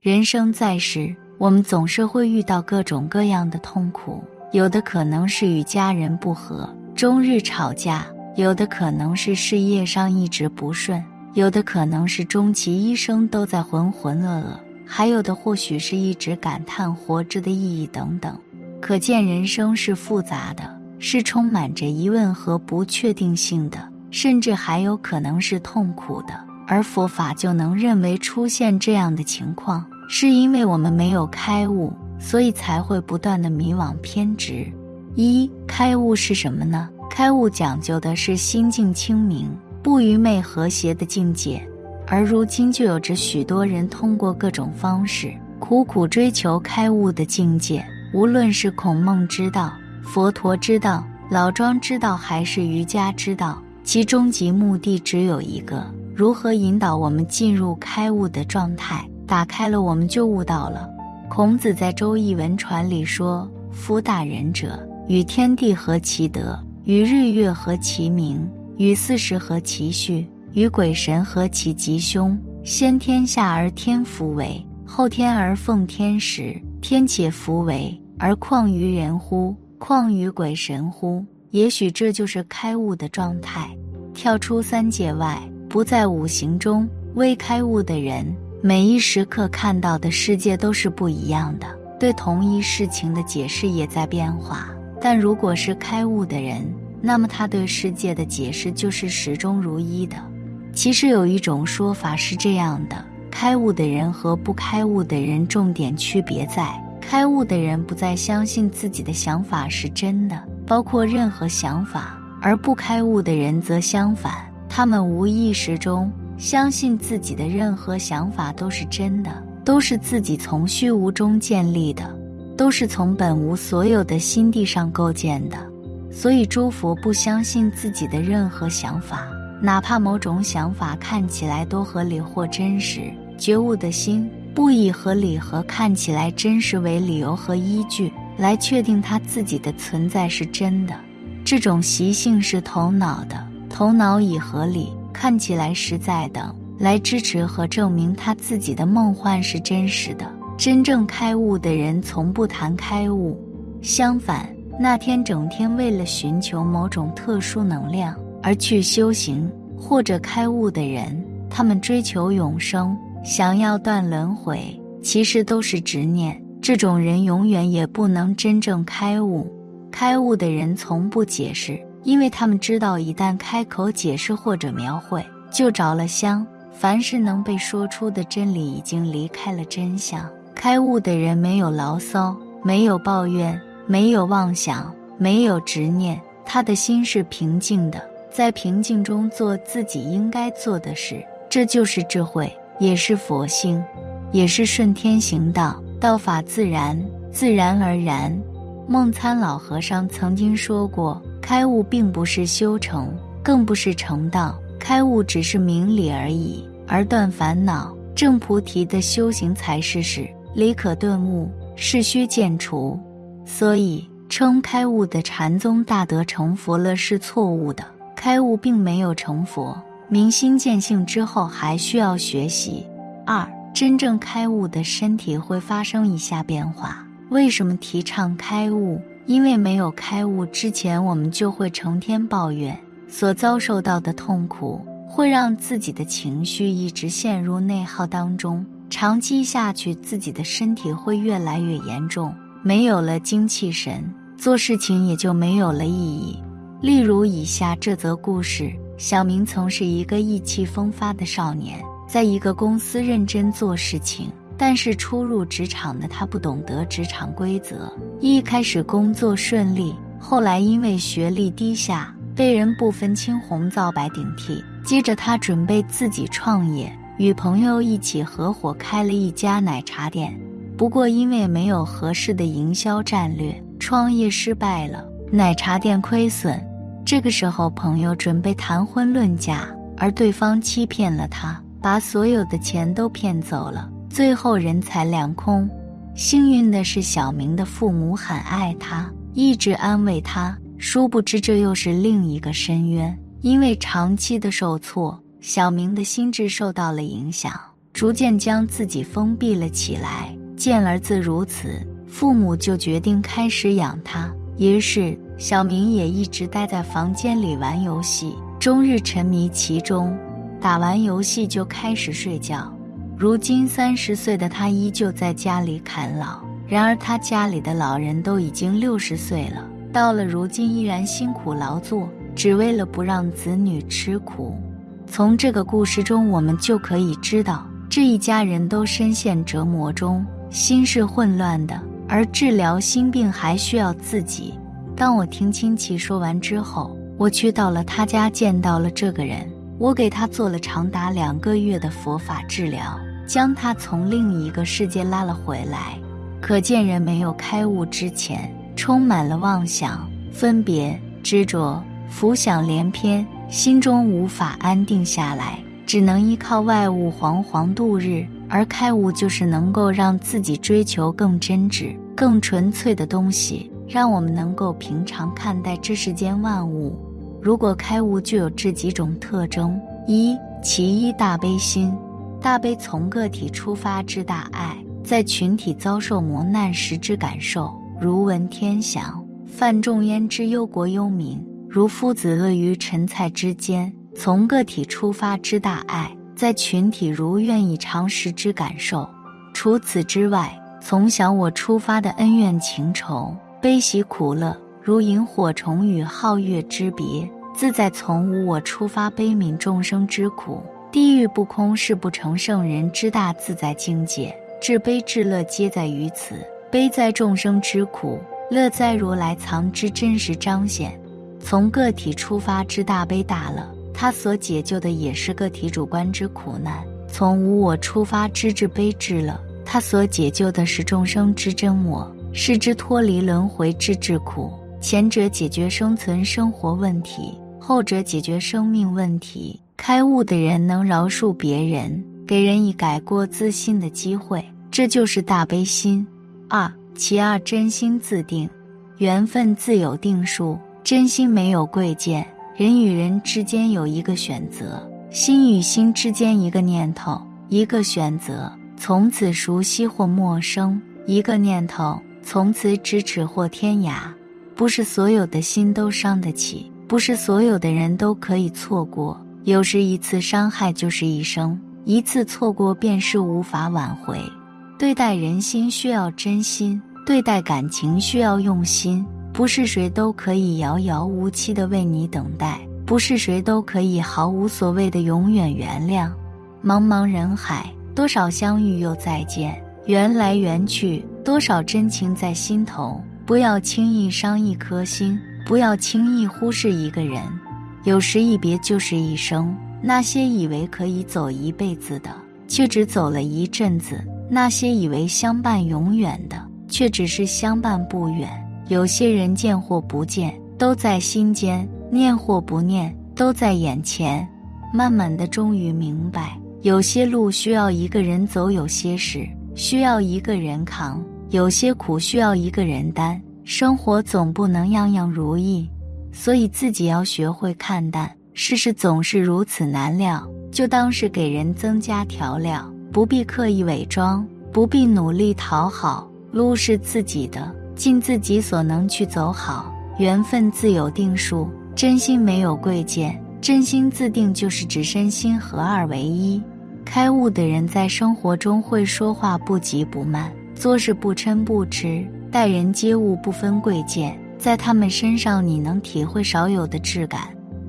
人生在世，我们总是会遇到各种各样的痛苦，有的可能是与家人不和，终日吵架；有的可能是事业上一直不顺；有的可能是终其一生都在浑浑噩噩；还有的或许是一直感叹活着的意义等等。可见，人生是复杂的，是充满着疑问和不确定性的，甚至还有可能是痛苦的。而佛法就能认为出现这样的情况，是因为我们没有开悟，所以才会不断的迷惘偏执。一开悟是什么呢？开悟讲究的是心境清明、不愚昧、和谐的境界。而如今就有着许多人通过各种方式苦苦追求开悟的境界，无论是孔孟之道、佛陀之道、老庄之道，还是瑜伽之道，其终极目的只有一个。如何引导我们进入开悟的状态？打开了，我们就悟到了。孔子在《周易文传》里说：“夫大人者，与天地合其德，与日月合其明，与四时合其序，与鬼神合其吉凶。先天下而天福为，后天而奉天时。天且福为，而况于人乎？况于鬼神乎？”也许这就是开悟的状态，跳出三界外。不在五行中，未开悟的人，每一时刻看到的世界都是不一样的，对同一事情的解释也在变化。但如果是开悟的人，那么他对世界的解释就是始终如一的。其实有一种说法是这样的：开悟的人和不开悟的人，重点区别在，开悟的人不再相信自己的想法是真的，包括任何想法；而不开悟的人则相反。他们无意识中相信自己的任何想法都是真的，都是自己从虚无中建立的，都是从本无所有的心地上构建的。所以，诸佛不相信自己的任何想法，哪怕某种想法看起来多合理或真实。觉悟的心不以合理和看起来真实为理由和依据来确定他自己的存在是真的，这种习性是头脑的。头脑以合理、看起来实在等来支持和证明他自己的梦幻是真实的。真正开悟的人从不谈开悟，相反，那天整天为了寻求某种特殊能量而去修行或者开悟的人，他们追求永生，想要断轮回，其实都是执念。这种人永远也不能真正开悟。开悟的人从不解释。因为他们知道，一旦开口解释或者描绘，就着了香。凡是能被说出的真理，已经离开了真相。开悟的人没有牢骚，没有抱怨，没有妄想，没有执念，他的心是平静的，在平静中做自己应该做的事。这就是智慧，也是佛性，也是顺天行道。道法自然，自然而然。梦参老和尚曾经说过。开悟并不是修成，更不是成道，开悟只是明理而已。而断烦恼、正菩提的修行才是事。理可顿悟，事须渐除。所以称开悟的禅宗大德成佛了是错误的。开悟并没有成佛，明心见性之后还需要学习。二，真正开悟的身体会发生以下变化。为什么提倡开悟？因为没有开悟之前，我们就会成天抱怨，所遭受到的痛苦会让自己的情绪一直陷入内耗当中，长期下去，自己的身体会越来越严重，没有了精气神，做事情也就没有了意义。例如以下这则故事：小明曾是一个意气风发的少年，在一个公司认真做事情。但是初入职场的他不懂得职场规则，一开始工作顺利，后来因为学历低下，被人不分青红皂白顶替。接着他准备自己创业，与朋友一起合伙开了一家奶茶店。不过因为没有合适的营销战略，创业失败了，奶茶店亏损。这个时候朋友准备谈婚论嫁，而对方欺骗了他，把所有的钱都骗走了。最后人财两空，幸运的是小明的父母很爱他，一直安慰他。殊不知这又是另一个深渊，因为长期的受挫，小明的心智受到了影响，逐渐将自己封闭了起来。见儿子如此，父母就决定开始养他。于是，小明也一直待在房间里玩游戏，终日沉迷其中。打完游戏就开始睡觉。如今三十岁的他依旧在家里啃老，然而他家里的老人都已经六十岁了，到了如今依然辛苦劳作，只为了不让子女吃苦。从这个故事中，我们就可以知道，这一家人都深陷折磨中，心是混乱的。而治疗心病还需要自己。当我听亲戚说完之后，我去到了他家，见到了这个人，我给他做了长达两个月的佛法治疗。将他从另一个世界拉了回来，可见人没有开悟之前，充满了妄想、分别、执着、浮想联翩，心中无法安定下来，只能依靠外物惶惶度日。而开悟就是能够让自己追求更真挚、更纯粹的东西，让我们能够平常看待这世间万物。如果开悟具有这几种特征：一、其一大悲心。大悲从个体出发之大爱，在群体遭受磨难时之感受，如闻天祥，泛众焉之忧国忧民；如夫子乐于陈蔡之间，从个体出发之大爱，在群体如愿以偿时之感受。除此之外，从小我出发的恩怨情仇、悲喜苦乐，如萤火虫与皓月之别，自在从无我出发悲悯众生之苦。地狱不空是不成圣人之大自在境界，至悲至乐皆在于此。悲在众生之苦，乐在如来藏之真实彰显。从个体出发之大悲大乐，他所解救的也是个体主观之苦难；从无我出发之至悲至乐，他所解救的是众生之真我，是之脱离轮回之至苦。前者解决生存生活问题，后者解决生命问题。开悟的人能饶恕别人，给人以改过自新的机会，这就是大悲心。二，其二真心自定，缘分自有定数，真心没有贵贱。人与人之间有一个选择，心与心之间一个念头，一个选择，从此熟悉或陌生；一个念头，从此咫尺或天涯。不是所有的心都伤得起，不是所有的人都可以错过。有时一次伤害就是一生，一次错过便是无法挽回。对待人心需要真心，对待感情需要用心。不是谁都可以遥遥无期的为你等待，不是谁都可以毫无所谓的永远原谅。茫茫人海，多少相遇又再见，缘来缘去，多少真情在心头。不要轻易伤一颗心，不要轻易忽视一个人。有时一别就是一生，那些以为可以走一辈子的，却只走了一阵子；那些以为相伴永远的，却只是相伴不远。有些人见或不见，都在心间；念或不念，都在眼前。慢慢的，终于明白，有些路需要一个人走，有些事需要一个人扛，有些苦需要一个人担。生活总不能样样如意。所以自己要学会看淡，世事总是如此难料，就当是给人增加调料，不必刻意伪装，不必努力讨好，路是自己的，尽自己所能去走好，缘分自有定数，真心没有贵贱，真心自定就是指身心合二为一。开悟的人在生活中会说话不急不慢，做事不嗔不痴，待人接物不分贵贱。在他们身上，你能体会少有的质感。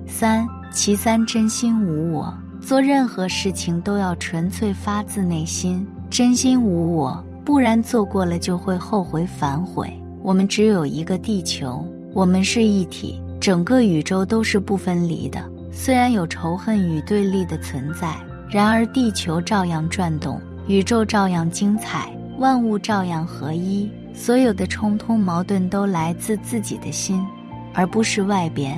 三，其三，真心无我。做任何事情都要纯粹发自内心，真心无我，不然做过了就会后悔反悔。我们只有一个地球，我们是一体，整个宇宙都是不分离的。虽然有仇恨与对立的存在，然而地球照样转动，宇宙照样精彩，万物照样合一。所有的冲突矛盾都来自自己的心，而不是外边，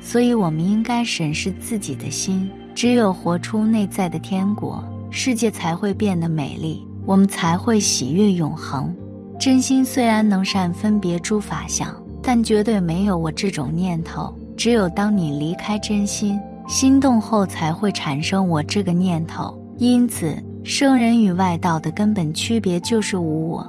所以我们应该审视自己的心。只有活出内在的天国，世界才会变得美丽，我们才会喜悦永恒。真心虽然能善分别诸法相，但绝对没有我这种念头。只有当你离开真心，心动后，才会产生我这个念头。因此，圣人与外道的根本区别就是无我。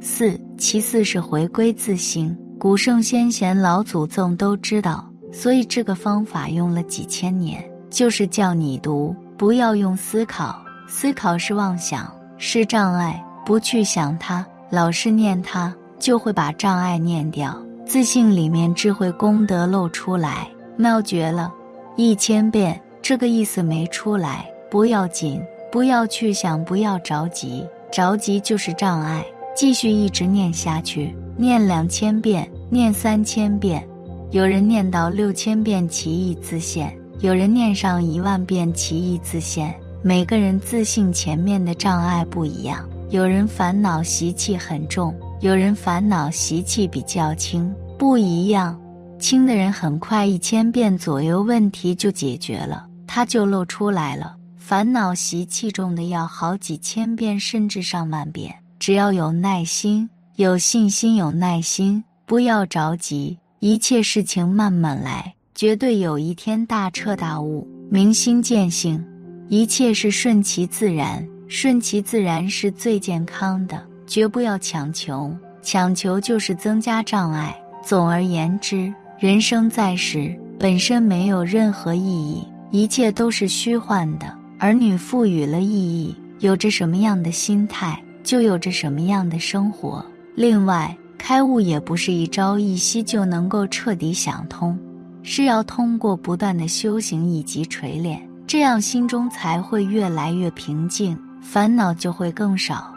四，其次是回归自性。古圣先贤、老祖宗都知道，所以这个方法用了几千年，就是叫你读，不要用思考，思考是妄想，是障碍，不去想它，老是念它，就会把障碍念掉，自信里面智慧功德露出来，妙绝了。一千遍，这个意思没出来不要紧，不要去想，不要着急，着急就是障碍，继续一直念下去。念两千遍，念三千遍，有人念到六千遍，奇异自现；有人念上一万遍，奇异自现。每个人自信前面的障碍不一样，有人烦恼习气很重，有人烦恼习气比较轻，不一样。轻的人很快一千遍左右问题就解决了，他就露出来了。烦恼习气重的要好几千遍，甚至上万遍，只要有耐心。有信心，有耐心，不要着急，一切事情慢慢来，绝对有一天大彻大悟，明心见性，一切是顺其自然，顺其自然是最健康的，绝不要强求，强求就是增加障碍。总而言之，人生在世本身没有任何意义，一切都是虚幻的。儿女赋予了意义，有着什么样的心态，就有着什么样的生活。另外，开悟也不是一朝一夕就能够彻底想通，是要通过不断的修行以及锤炼，这样心中才会越来越平静，烦恼就会更少。